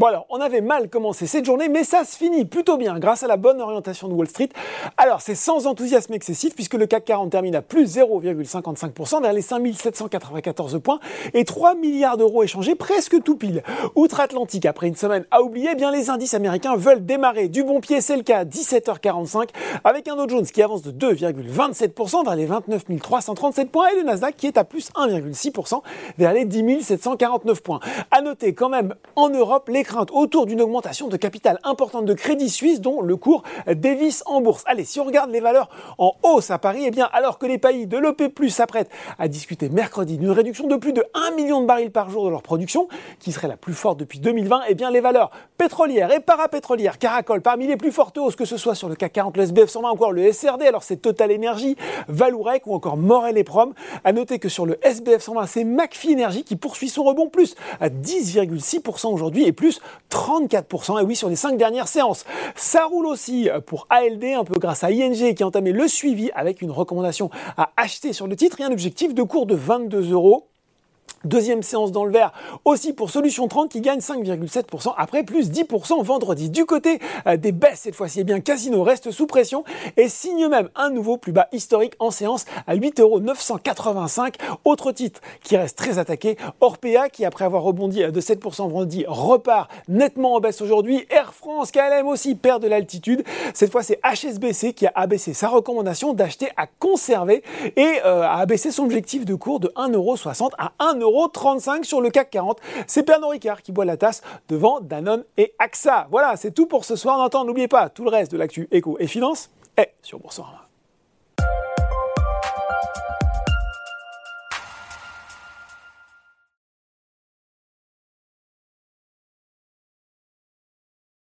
Bon alors, on avait mal commencé cette journée, mais ça se finit plutôt bien grâce à la bonne orientation de Wall Street. Alors, c'est sans enthousiasme excessif puisque le CAC 40 termine à plus 0,55% vers les 5794 points et 3 milliards d'euros échangés presque tout pile. Outre-Atlantique, après une semaine à oublier, eh bien les indices américains veulent démarrer du bon pied, c'est le cas à 17h45 avec un Dow Jones qui avance de 2,27% vers les 29 337 points et le Nasdaq qui est à plus 1,6% vers les 10 749 points. À noter quand même en Europe les autour d'une augmentation de capital importante de Crédit Suisse dont le cours dévisse en bourse. Allez, si on regarde les valeurs en hausse à Paris, eh bien, alors que les pays de l'OP+, s'apprêtent à discuter mercredi d'une réduction de plus de 1 million de barils par jour de leur production, qui serait la plus forte depuis 2020, eh bien, les valeurs pétrolières et parapétrolières caracolent parmi les plus fortes hausses, que ce soit sur le CAC 40, le SBF 120 ou encore le SRD, alors c'est Total Energy, Valourec ou encore Morel et Prom. À noter que sur le SBF 120, c'est McPhee Energy qui poursuit son rebond plus à 10,6% aujourd'hui et plus 34%, et oui, sur les 5 dernières séances. Ça roule aussi pour ALD, un peu grâce à ING qui a entamé le suivi avec une recommandation à acheter sur le titre et un objectif de cours de 22 euros. Deuxième séance dans le vert aussi pour Solution 30 qui gagne 5,7% après plus 10% vendredi. Du côté euh, des baisses cette fois-ci, eh bien Casino reste sous pression et signe même un nouveau plus bas historique en séance à 8,985 Autre titre qui reste très attaqué, Orpea qui après avoir rebondi de 7% vendredi repart nettement en baisse aujourd'hui. Air France, KLM aussi perd de l'altitude. Cette fois c'est HSBC qui a abaissé sa recommandation d'acheter à conserver et euh, a abaissé son objectif de cours de 1,60€ à 1€. 35 sur le CAC 40. C'est Pernod Ricard qui boit la tasse devant Danone et AXA. Voilà, c'est tout pour ce soir. En n'oubliez pas, tout le reste de l'actu éco et finance est sur Boursorama.